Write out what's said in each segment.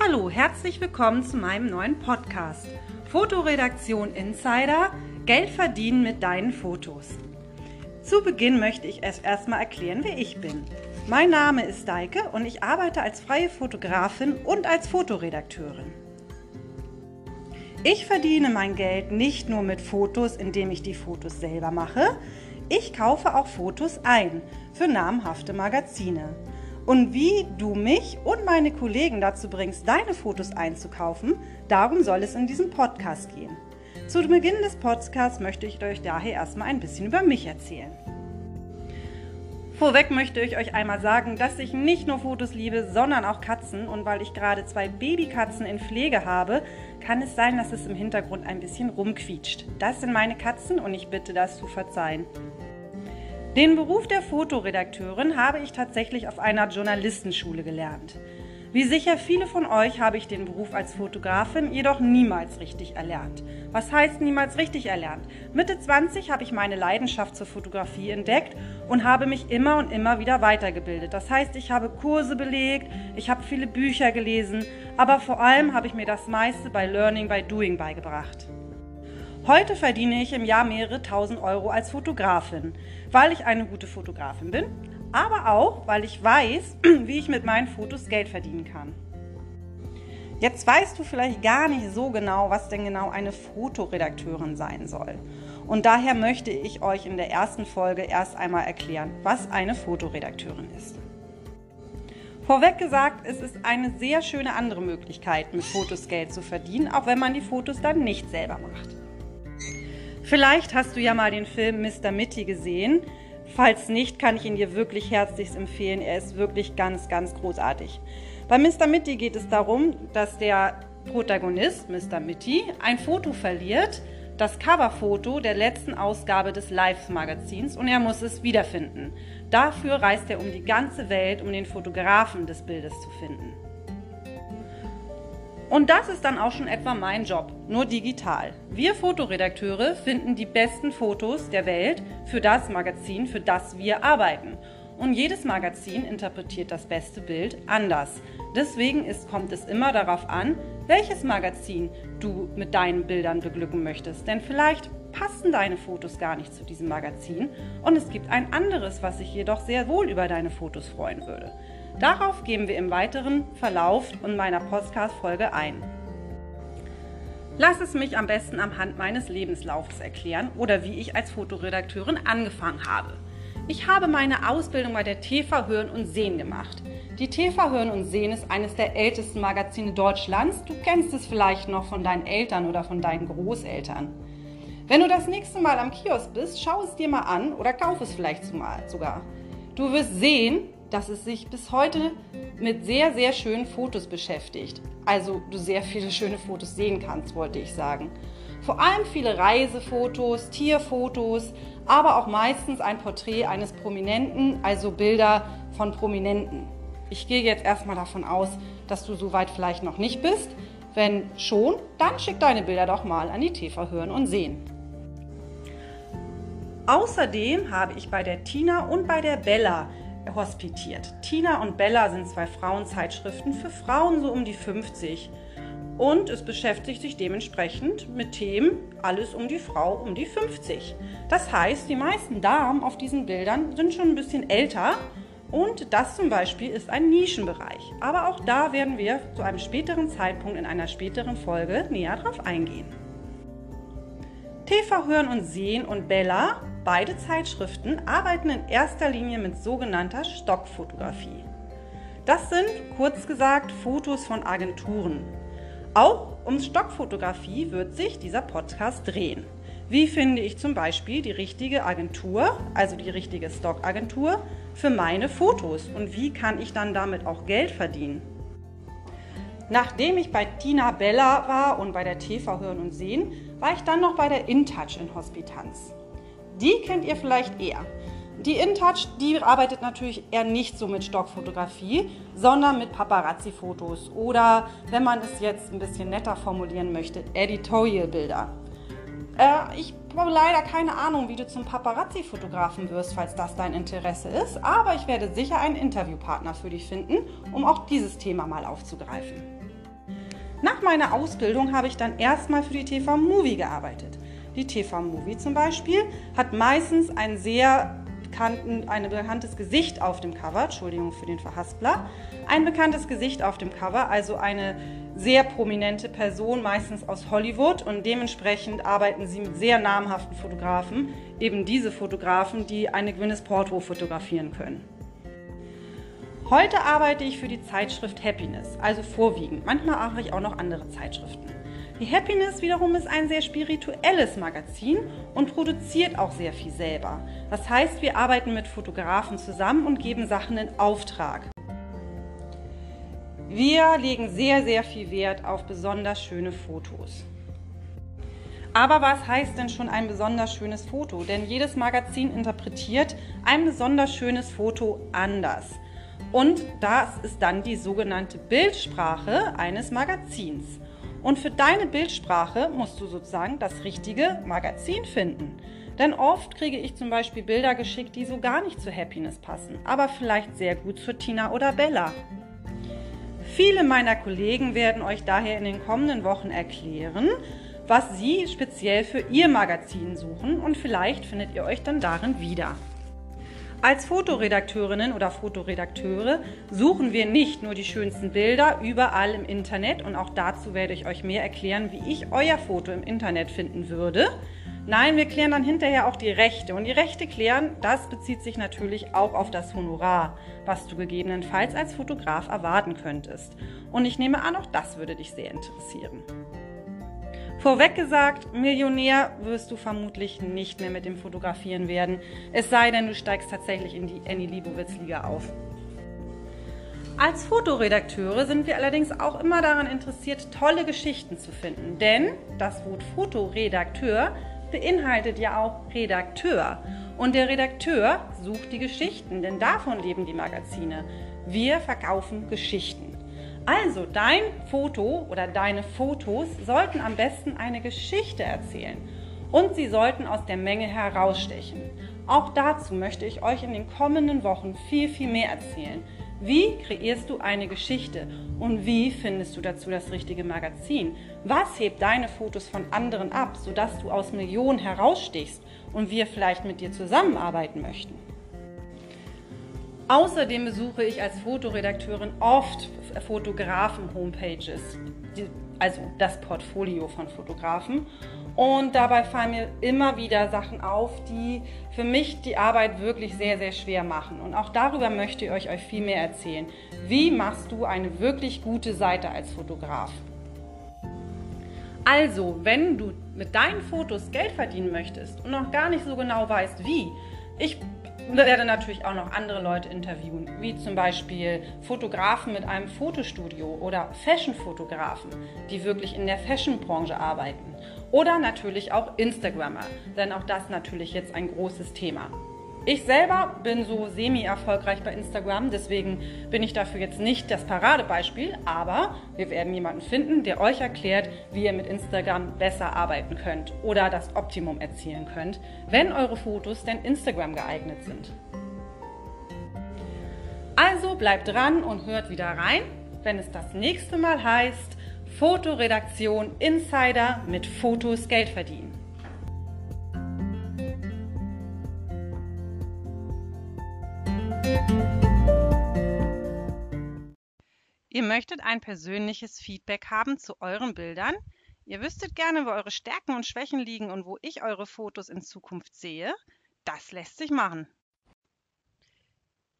Hallo, herzlich willkommen zu meinem neuen Podcast. Fotoredaktion Insider, Geld verdienen mit deinen Fotos. Zu Beginn möchte ich es erstmal erklären, wer ich bin. Mein Name ist Deike und ich arbeite als freie Fotografin und als Fotoredakteurin. Ich verdiene mein Geld nicht nur mit Fotos, indem ich die Fotos selber mache, ich kaufe auch Fotos ein für namhafte Magazine. Und wie du mich und meine Kollegen dazu bringst, deine Fotos einzukaufen, darum soll es in diesem Podcast gehen. Zu Beginn des Podcasts möchte ich euch daher erstmal ein bisschen über mich erzählen. Vorweg möchte ich euch einmal sagen, dass ich nicht nur Fotos liebe, sondern auch Katzen. Und weil ich gerade zwei Babykatzen in Pflege habe, kann es sein, dass es im Hintergrund ein bisschen rumquietscht. Das sind meine Katzen und ich bitte das zu verzeihen. Den Beruf der Fotoredakteurin habe ich tatsächlich auf einer Journalistenschule gelernt. Wie sicher viele von euch habe ich den Beruf als Fotografin jedoch niemals richtig erlernt. Was heißt niemals richtig erlernt? Mitte 20 habe ich meine Leidenschaft zur Fotografie entdeckt und habe mich immer und immer wieder weitergebildet. Das heißt, ich habe Kurse belegt, ich habe viele Bücher gelesen, aber vor allem habe ich mir das meiste bei Learning by Doing beigebracht. Heute verdiene ich im Jahr mehrere tausend Euro als Fotografin, weil ich eine gute Fotografin bin, aber auch, weil ich weiß, wie ich mit meinen Fotos Geld verdienen kann. Jetzt weißt du vielleicht gar nicht so genau, was denn genau eine Fotoredakteurin sein soll. Und daher möchte ich euch in der ersten Folge erst einmal erklären, was eine Fotoredakteurin ist. Vorweg gesagt, es ist eine sehr schöne andere Möglichkeit, mit Fotos Geld zu verdienen, auch wenn man die Fotos dann nicht selber macht. Vielleicht hast du ja mal den Film Mr. Mitty gesehen. Falls nicht, kann ich ihn dir wirklich herzlichst empfehlen. Er ist wirklich ganz, ganz großartig. Bei Mr. Mitty geht es darum, dass der Protagonist, Mr. Mitty, ein Foto verliert, das Coverfoto der letzten Ausgabe des Live-Magazins und er muss es wiederfinden. Dafür reist er um die ganze Welt, um den Fotografen des Bildes zu finden. Und das ist dann auch schon etwa mein Job, nur digital. Wir Fotoredakteure finden die besten Fotos der Welt für das Magazin, für das wir arbeiten. Und jedes Magazin interpretiert das beste Bild anders. Deswegen ist, kommt es immer darauf an, welches Magazin du mit deinen Bildern beglücken möchtest. Denn vielleicht passen deine Fotos gar nicht zu diesem Magazin und es gibt ein anderes, was sich jedoch sehr wohl über deine Fotos freuen würde. Darauf gehen wir im weiteren Verlauf in meiner Podcast-Folge ein. Lass es mich am besten am Hand meines Lebenslaufes erklären oder wie ich als Fotoredakteurin angefangen habe. Ich habe meine Ausbildung bei der TV Hören und Sehen gemacht. Die TV Hören und Sehen ist eines der ältesten Magazine Deutschlands. Du kennst es vielleicht noch von deinen Eltern oder von deinen Großeltern. Wenn du das nächste Mal am Kiosk bist, schau es dir mal an oder kauf es vielleicht sogar. Du wirst sehen, dass es sich bis heute mit sehr, sehr schönen Fotos beschäftigt. Also du sehr viele schöne Fotos sehen kannst, wollte ich sagen. Vor allem viele Reisefotos, Tierfotos, aber auch meistens ein Porträt eines Prominenten, also Bilder von Prominenten. Ich gehe jetzt erstmal davon aus, dass du soweit vielleicht noch nicht bist. Wenn schon, dann schick deine Bilder doch mal an die TV Hören und Sehen. Außerdem habe ich bei der Tina und bei der Bella hospitiert. Tina und Bella sind zwei Frauenzeitschriften für Frauen so um die 50. Und es beschäftigt sich dementsprechend mit Themen alles um die Frau um die 50. Das heißt, die meisten Damen auf diesen Bildern sind schon ein bisschen älter und das zum Beispiel ist ein Nischenbereich. Aber auch da werden wir zu einem späteren Zeitpunkt in einer späteren Folge näher drauf eingehen. TV Hören und Sehen und Bella Beide Zeitschriften arbeiten in erster Linie mit sogenannter Stockfotografie. Das sind kurz gesagt Fotos von Agenturen. Auch um Stockfotografie wird sich dieser Podcast drehen. Wie finde ich zum Beispiel die richtige Agentur, also die richtige Stockagentur für meine Fotos und wie kann ich dann damit auch Geld verdienen? Nachdem ich bei Tina Bella war und bei der TV Hören und Sehen, war ich dann noch bei der InTouch in Hospitanz. Die kennt ihr vielleicht eher. Die InTouch, die arbeitet natürlich eher nicht so mit Stockfotografie, sondern mit Paparazzi-Fotos oder, wenn man es jetzt ein bisschen netter formulieren möchte, Editorial-Bilder. Äh, ich habe leider keine Ahnung, wie du zum Paparazzi-Fotografen wirst, falls das dein Interesse ist, aber ich werde sicher einen Interviewpartner für dich finden, um auch dieses Thema mal aufzugreifen. Nach meiner Ausbildung habe ich dann erstmal für die TV Movie gearbeitet. Die TV Movie zum Beispiel hat meistens ein sehr bekannten, ein bekanntes Gesicht auf dem Cover, Entschuldigung für den Verhaspler, ein bekanntes Gesicht auf dem Cover, also eine sehr prominente Person, meistens aus Hollywood und dementsprechend arbeiten sie mit sehr namhaften Fotografen, eben diese Fotografen, die eine Gwyneth Paltrow fotografieren können. Heute arbeite ich für die Zeitschrift Happiness, also vorwiegend. Manchmal mache ich auch noch andere Zeitschriften. Die Happiness wiederum ist ein sehr spirituelles Magazin und produziert auch sehr viel selber. Das heißt, wir arbeiten mit Fotografen zusammen und geben Sachen in Auftrag. Wir legen sehr, sehr viel Wert auf besonders schöne Fotos. Aber was heißt denn schon ein besonders schönes Foto? Denn jedes Magazin interpretiert ein besonders schönes Foto anders. Und das ist dann die sogenannte Bildsprache eines Magazins. Und für deine Bildsprache musst du sozusagen das richtige Magazin finden. Denn oft kriege ich zum Beispiel Bilder geschickt, die so gar nicht zu Happiness passen, aber vielleicht sehr gut zu Tina oder Bella. Viele meiner Kollegen werden euch daher in den kommenden Wochen erklären, was sie speziell für ihr Magazin suchen und vielleicht findet ihr euch dann darin wieder. Als Fotoredakteurinnen oder Fotoredakteure suchen wir nicht nur die schönsten Bilder überall im Internet und auch dazu werde ich euch mehr erklären, wie ich euer Foto im Internet finden würde, Nein, wir klären dann hinterher auch die Rechte. Und die Rechte klären, das bezieht sich natürlich auch auf das Honorar, was du gegebenenfalls als Fotograf erwarten könntest. Und ich nehme an, auch das würde dich sehr interessieren. Vorweg gesagt, Millionär wirst du vermutlich nicht mehr mit dem Fotografieren werden, es sei denn, du steigst tatsächlich in die Annie Liebowitz Liga auf. Als Fotoredakteure sind wir allerdings auch immer daran interessiert, tolle Geschichten zu finden, denn das Wort Fotoredakteur beinhaltet ja auch Redakteur. Und der Redakteur sucht die Geschichten, denn davon leben die Magazine. Wir verkaufen Geschichten. Also dein Foto oder deine Fotos sollten am besten eine Geschichte erzählen und sie sollten aus der Menge herausstechen. Auch dazu möchte ich euch in den kommenden Wochen viel, viel mehr erzählen. Wie kreierst du eine Geschichte und wie findest du dazu das richtige Magazin? Was hebt deine Fotos von anderen ab, sodass du aus Millionen herausstichst und wir vielleicht mit dir zusammenarbeiten möchten? Außerdem besuche ich als Fotoredakteurin oft Fotografen-Homepages, also das Portfolio von Fotografen. Und dabei fallen mir immer wieder Sachen auf, die für mich die Arbeit wirklich sehr, sehr schwer machen. Und auch darüber möchte ich euch, viel mehr erzählen. Wie machst du eine wirklich gute Seite als Fotograf? Also, wenn du mit deinen Fotos Geld verdienen möchtest und noch gar nicht so genau weißt, wie, ich werde natürlich auch noch andere Leute interviewen, wie zum Beispiel Fotografen mit einem Fotostudio oder Fashion-Fotografen, die wirklich in der Fashion-Branche arbeiten. Oder natürlich auch Instagrammer, denn auch das natürlich jetzt ein großes Thema. Ich selber bin so semi-erfolgreich bei Instagram, deswegen bin ich dafür jetzt nicht das Paradebeispiel, aber wir werden jemanden finden, der euch erklärt, wie ihr mit Instagram besser arbeiten könnt oder das Optimum erzielen könnt, wenn eure Fotos denn Instagram geeignet sind. Also bleibt dran und hört wieder rein, wenn es das nächste Mal heißt Fotoredaktion Insider mit Fotos Geld verdienen. Ihr möchtet ein persönliches Feedback haben zu euren Bildern? Ihr wüsstet gerne, wo eure Stärken und Schwächen liegen und wo ich eure Fotos in Zukunft sehe? Das lässt sich machen.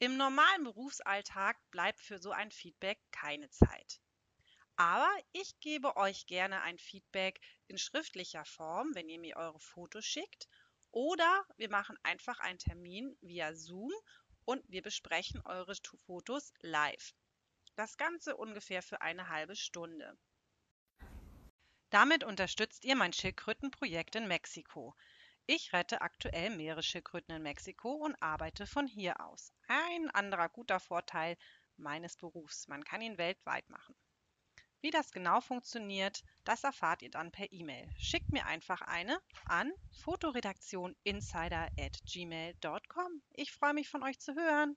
Im normalen Berufsalltag bleibt für so ein Feedback keine Zeit. Aber ich gebe euch gerne ein Feedback in schriftlicher Form, wenn ihr mir eure Fotos schickt. Oder wir machen einfach einen Termin via Zoom und wir besprechen eure Fotos live. Das Ganze ungefähr für eine halbe Stunde. Damit unterstützt ihr mein Schildkrötenprojekt in Mexiko. Ich rette aktuell Meeresschildkröten in Mexiko und arbeite von hier aus. Ein anderer guter Vorteil meines Berufs. Man kann ihn weltweit machen. Wie das genau funktioniert, das erfahrt ihr dann per E-Mail. Schickt mir einfach eine an fotoredaktioninsider@gmail.com. Ich freue mich von euch zu hören.